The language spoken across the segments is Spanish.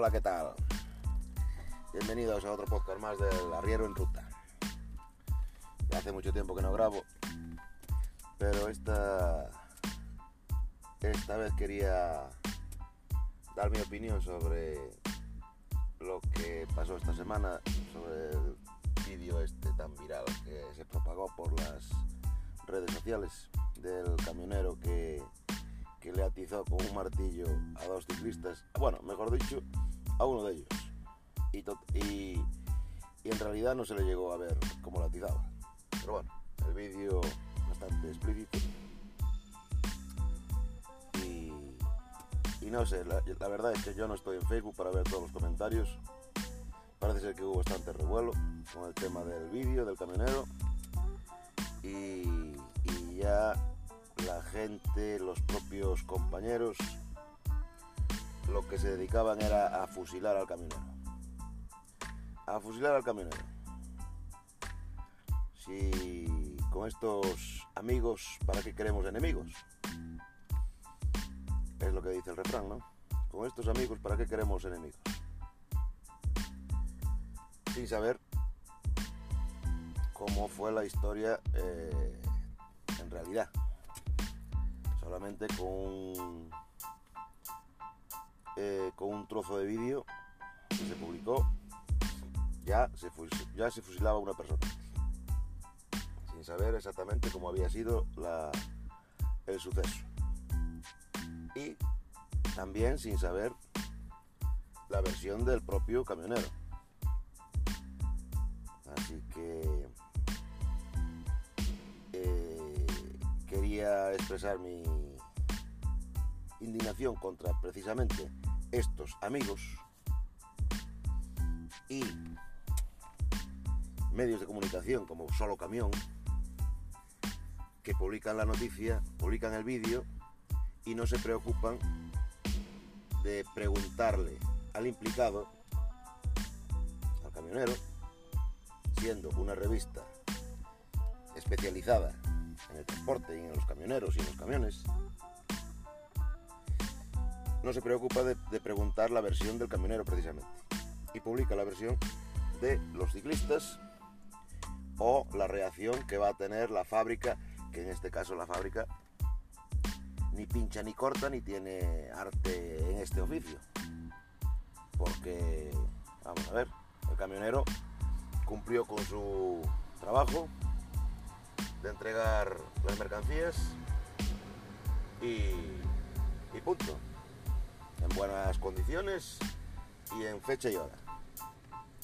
Hola, ¿qué tal? Bienvenidos a otro podcast más del Arriero en Ruta. Ya hace mucho tiempo que no grabo, pero esta, esta vez quería dar mi opinión sobre lo que pasó esta semana, sobre el vídeo este tan viral que se propagó por las redes sociales del camionero que, que le atizó con un martillo a dos ciclistas, bueno, mejor dicho, a uno de ellos. Y, y, en realidad no se le llegó a ver cómo la atizaba. Pero bueno, el vídeo bastante explícito. Y, y no sé, la, la, verdad es que yo no estoy en Facebook para ver todos los comentarios. Parece ser que hubo bastante revuelo con el tema del vídeo, del camionero. Y, y ya la gente, los propios compañeros, lo que se dedicaban era a fusilar al camionero. A fusilar al camionero. Si con estos amigos, ¿para qué queremos enemigos? Es lo que dice el refrán, ¿no? Con estos amigos, ¿para qué queremos enemigos? Sin saber cómo fue la historia eh, en realidad. Solamente con eh, con un trozo de vídeo que se publicó, ya se, ya se fusilaba una persona. Sin saber exactamente cómo había sido el suceso. Y también sin saber la versión del propio camionero. Así que eh, quería expresar mi indignación contra precisamente estos amigos y medios de comunicación como Solo Camión que publican la noticia, publican el vídeo y no se preocupan de preguntarle al implicado, al camionero, siendo una revista especializada en el transporte y en los camioneros y en los camiones, no se preocupa de, preguntar la versión del camionero precisamente y publica la versión de los ciclistas o la reacción que va a tener la fábrica, que en este caso la fábrica ni pincha ni corta ni tiene arte en este oficio. Porque, vamos a ver, el camionero cumplió con su trabajo de entregar las mercancías y, y punto. En buenas condiciones y en fecha y hora.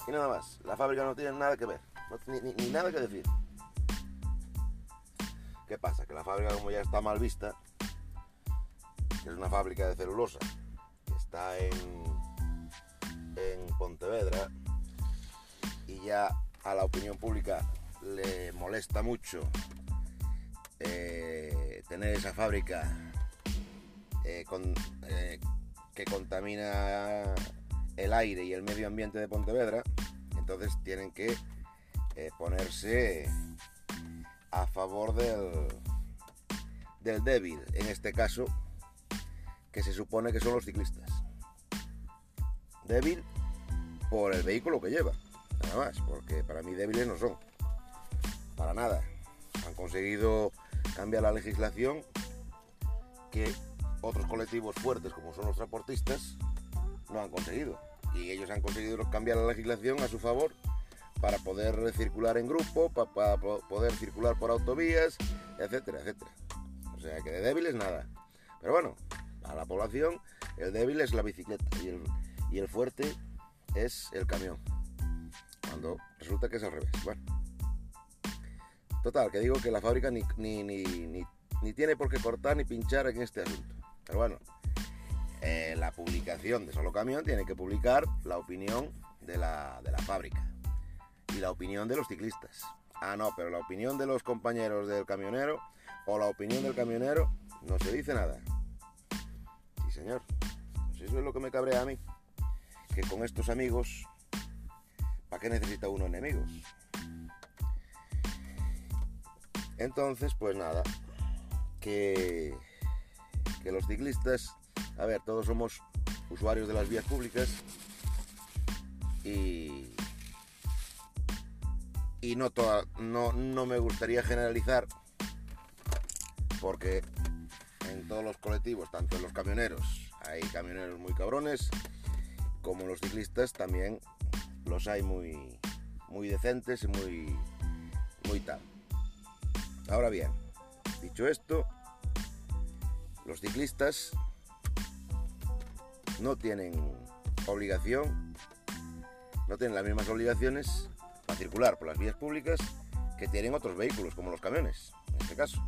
Y nada más, la fábrica no tiene nada que ver, ni, nada que decir. ¿Qué pasa? Que la fábrica como ya está mal vista, es una fábrica de celulosa, que está en, en Pontevedra, y ya a la opinión pública le molesta mucho eh, tener esa fábrica eh, con, eh, que contamina el aire y el medio ambiente de Pontevedra, entonces tienen que eh, ponerse a favor del, del débil, en este caso, que se supone que son los ciclistas. Débil por el vehículo que lleva, nada más, porque para mí débiles no son, para nada. Han conseguido cambiar la legislación que otros colectivos fuertes como son los transportistas no han conseguido. Y ellos han conseguido cambiar la legislación a su favor para poder circular en grupo, para, poder circular por autovías, etcétera, etcétera. O sea que de débiles nada. Pero bueno, a la población el débil es la bicicleta y el, fuerte es el camión. Cuando resulta que es al revés. Bueno. Total, que digo que la fábrica ni, ni, ni tiene por qué cortar ni pinchar en este asunto. Pero bueno, eh, la publicación de Solo Camión tiene que publicar la opinión de la, de la fábrica y la opinión de los ciclistas. Ah, no, pero la opinión de los compañeros del camionero o la opinión del camionero no se dice nada. Sí, señor. Pues eso es lo que me cabrea a mí. Que con estos amigos, ¿para qué necesita uno enemigos? Entonces, pues nada, que, que los ciclistas, a ver, todos somos usuarios de las vías públicas y, y no, toda, no, no me gustaría generalizar porque en todos los colectivos, tanto en los camioneros, hay camioneros muy cabrones, como los ciclistas también los hay muy, muy decentes y muy, muy tal. Ahora bien, dicho esto, los ciclistas no tienen obligación, no tienen las mismas obligaciones para circular por las vías públicas que tienen otros vehículos, como los camiones, en este caso.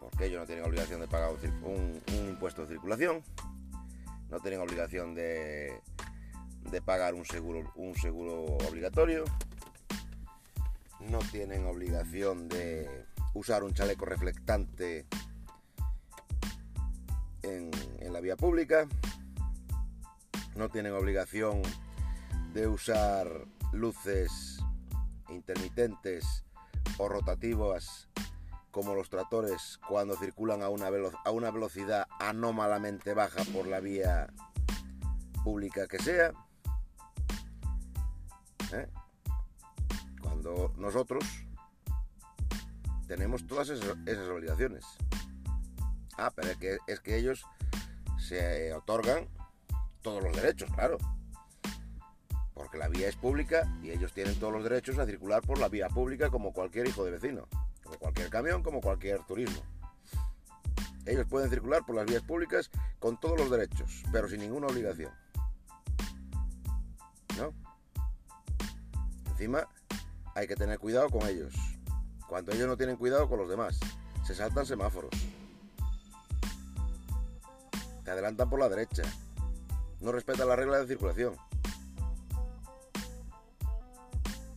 Porque ellos no tienen obligación de pagar un, impuesto de circulación, no tienen obligación de, pagar un seguro obligatorio, no tienen obligación de usar un chaleco reflectante en, la vía pública, no tienen obligación de usar luces intermitentes o rotativas como los tractores cuando circulan a una, a una velocidad anómalamente baja por la vía pública que sea. ¿Eh? Cuando nosotros tenemos todas esas, obligaciones. Ah, pero es que, es que ellos se otorgan todos los derechos, claro. Porque la vía es pública y ellos tienen todos los derechos a circular por la vía pública como cualquier hijo de vecino, como cualquier camión, como cualquier turismo. Ellos pueden circular por las vías públicas con todos los derechos, pero sin ninguna obligación. ¿No? Encima, hay que tener cuidado con ellos. Cuando ellos no tienen cuidado con los demás, se saltan semáforos. Adelantan por la derecha. No respetan la regla de circulación.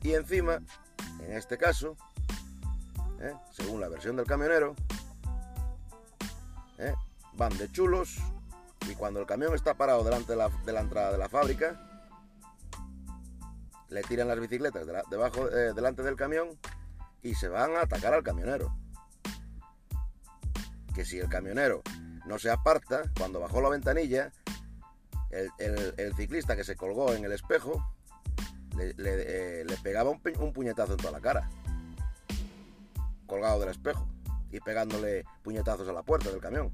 Y encima, en este caso, ¿eh? según la versión del camionero, ¿eh? van de chulos y cuando el camión está parado delante de la, de la entrada de la fábrica, le tiran las bicicletas debajo, eh, delante del camión y se van a atacar al camionero. Que si el camionero no se aparta, cuando bajó la ventanilla, el, ciclista que se colgó en el espejo le, eh, pegaba un, puñetazo en toda la cara, colgado del espejo y pegándole puñetazos a la puerta del camión.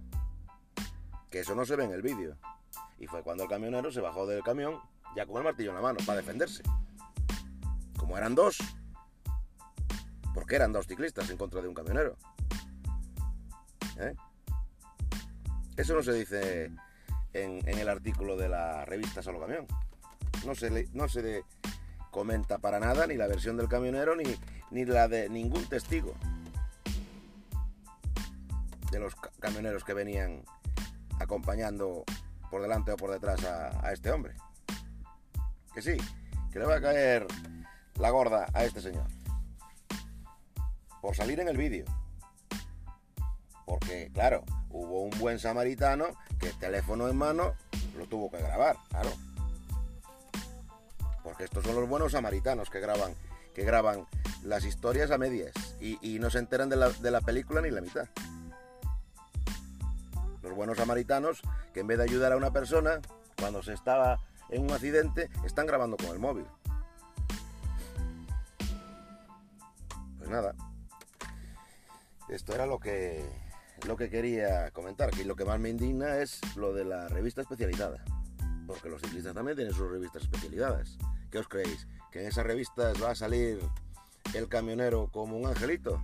Que eso no se ve en el vídeo. Y fue cuando el camionero se bajó del camión ya con el martillo en la mano para defenderse. Como eran dos, porque eran dos ciclistas en contra de un camionero. ¿Eh? Eso no se dice en, el artículo de la revista Solo Camión. No se, le, no se comenta para nada ni la versión del camionero ni, ni la de ningún testigo de los camioneros que venían acompañando por delante o por detrás a, a este hombre. Que sí, que le va a caer la gorda a este señor por salir en el vídeo. Porque, claro, hubo un buen samaritano que el teléfono en mano lo tuvo que grabar, claro. Porque estos son los buenos samaritanos que graban, que graban las historias a medias y, no se enteran de la, de la película ni la mitad. Los buenos samaritanos que en vez de ayudar a una persona, cuando se estaba en un accidente, están grabando con el móvil. Pues nada, esto era lo que, lo que quería comentar. Y lo que más me indigna es lo de la revista especializada. Porque los ciclistas también tienen sus revistas especializadas. ¿Qué os creéis? ¿Que en esas revistas va a salir el camionero como un angelito?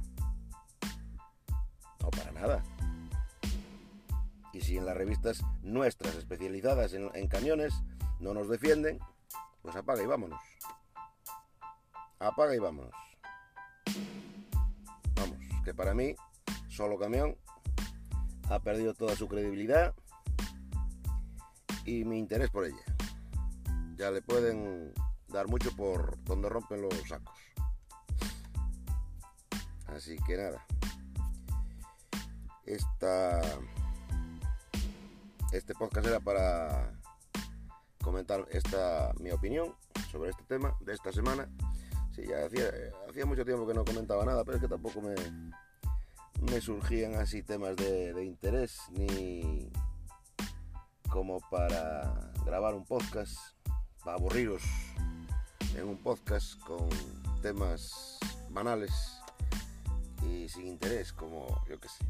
No, para nada. Y si en las revistas nuestras especializadas en, en camiones no nos defienden, pues apaga y vámonos. Apaga y vámonos que para mí, solo camión, ha perdido toda su credibilidad y mi interés por ella. Ya le pueden dar mucho por donde rompen los sacos. Así que nada. Esta, este podcast era para comentar esta mi opinión sobre este tema de esta semana. Sí, ya hacía, hacía mucho tiempo que no comentaba nada, pero es que tampoco me, me surgían así temas de, interés ni como para grabar un podcast para aburriros en un podcast con temas banales y sin interés, como yo que sé,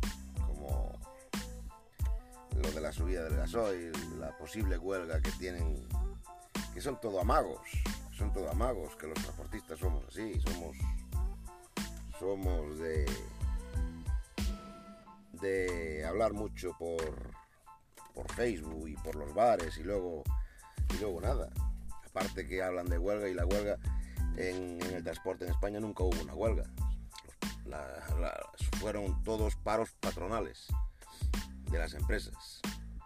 como lo de la subida del gasoil, la posible huelga que tienen, que son todo amagos, son todo amagos, que los transportistas somos así, somos, somos de, de hablar mucho por, por Facebook y por los bares y luego, y luego nada. Aparte que hablan de huelga y la huelga en, el transporte en España nunca hubo una huelga. fueron todos paros patronales de las empresas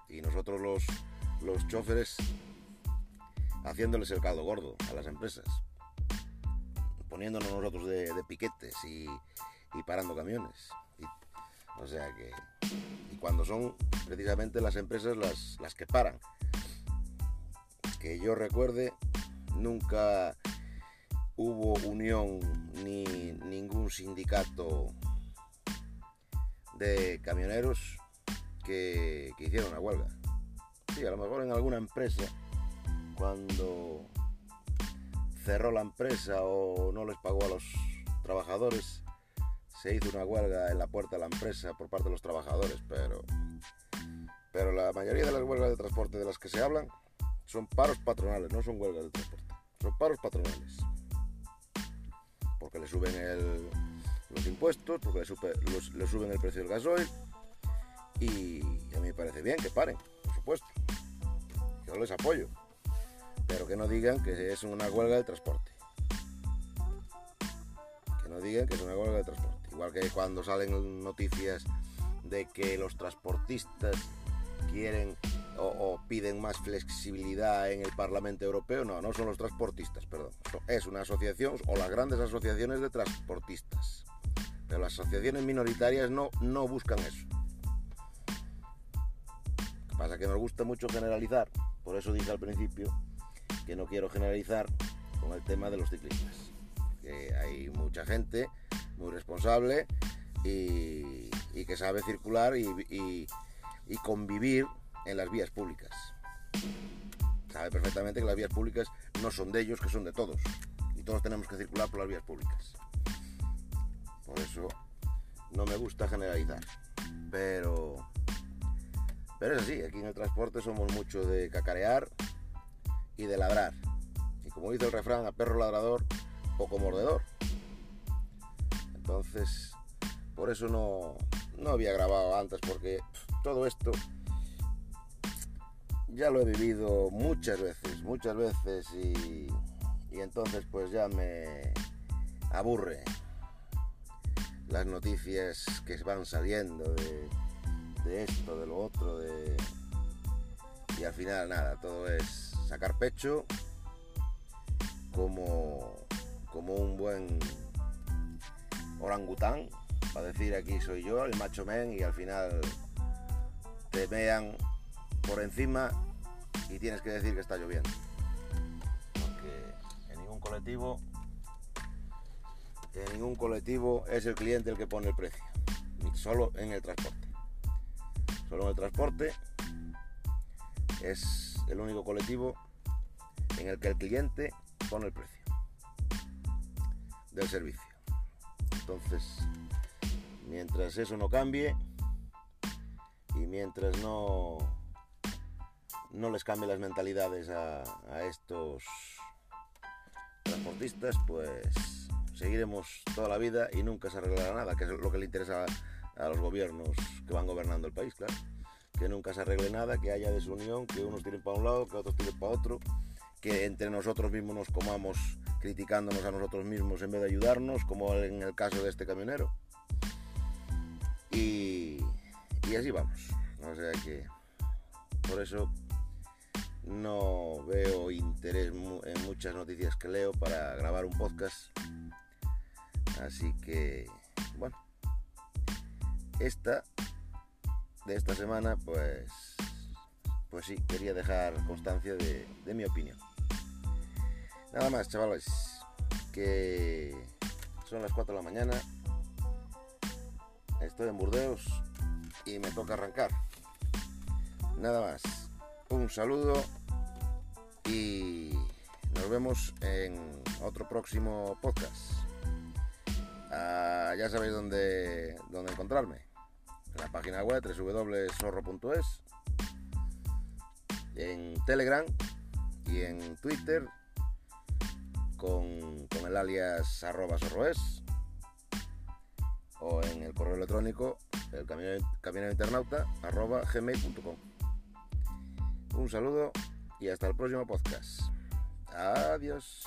y nosotros los, los choferes haciéndoles el caldo gordo a las empresas, poniéndonos nosotros de, piquetes y, parando camiones. O sea que, cuando son precisamente las empresas las, las que paran. Que yo recuerde, nunca hubo unión ni ningún sindicato de camioneros que, hicieron una huelga. Sí, a lo mejor en alguna empresa, cuando cerró la empresa o no les pagó a los trabajadores, se hizo una huelga en la puerta de la empresa por parte de los trabajadores, pero, pero la mayoría de las huelgas de transporte de las que se hablan son paros patronales, no son huelgas de transporte, son paros patronales. Porque le suben los impuestos, porque le, le suben el precio del gasoil, y a mí me parece bien que paren, por supuesto. Yo les apoyo. Pero que no digan que es una huelga de transporte. Que no digan que es una huelga de transporte. Igual que cuando salen noticias de que los transportistas quieren o, piden más flexibilidad en el Parlamento Europeo. No, no son los transportistas, perdón. Es una asociación o las grandes asociaciones de transportistas. Pero las asociaciones minoritarias no, no buscan eso. Pasa que nos gusta mucho generalizar, por eso dije al principio que no quiero generalizar con el tema de los ciclistas. Que hay mucha gente muy responsable y, que sabe circular y, convivir en las vías públicas. Sabe perfectamente que las vías públicas no son de ellos, que son de todos. Y todos tenemos que circular por las vías públicas. Por eso no me gusta generalizar. Pero pero es así, aquí en el transporte somos mucho de cacarear y de ladrar. Y como dice el refrán, a perro ladrador, poco mordedor. Entonces, por eso no, no había grabado antes, porque todo esto ya lo he vivido muchas veces, muchas veces y, y entonces pues ya me aburre las noticias que van saliendo de de esto, de lo otro, de... Y al final nada, todo es sacar pecho como, como un buen orangután, para decir aquí soy yo, el macho men, y al final te vean por encima y tienes que decir que está lloviendo. Porque en ningún colectivo, en ningún colectivo es el cliente el que pone el precio, solo en el transporte. Solo en el transporte es el único colectivo en el que el cliente pone el precio del servicio. Entonces, mientras eso no cambie y mientras no, no les cambie las mentalidades a, a estos transportistas, pues seguiremos toda la vida y nunca se arreglará nada, que es lo que le interesa a los gobiernos que van gobernando el país, claro. Que nunca se arregle nada, que haya desunión, que unos tiren para un lado, que otros tiren para otro, que entre nosotros mismos nos comamos criticándonos a nosotros mismos en vez de ayudarnos, como en el caso de este camionero. Y, y así vamos. O sea que por eso no veo interés en muchas noticias que leo para grabar un podcast. Así que, bueno, esta de esta semana, pues, pues sí, quería dejar constancia de, mi opinión. Nada más, chavales, que son las 4 de la mañana, estoy en Burdeos y me toca arrancar. Nada más, un saludo y, nos vemos en otro próximo podcast. Ah, ya sabéis dónde, dónde encontrarme. En la página web www.zorro.es, en Telegram y en Twitter con, el alias arroba zorroes o en el correo electrónico el camino arroba gmail.com. Un saludo y hasta el próximo podcast. Adiós.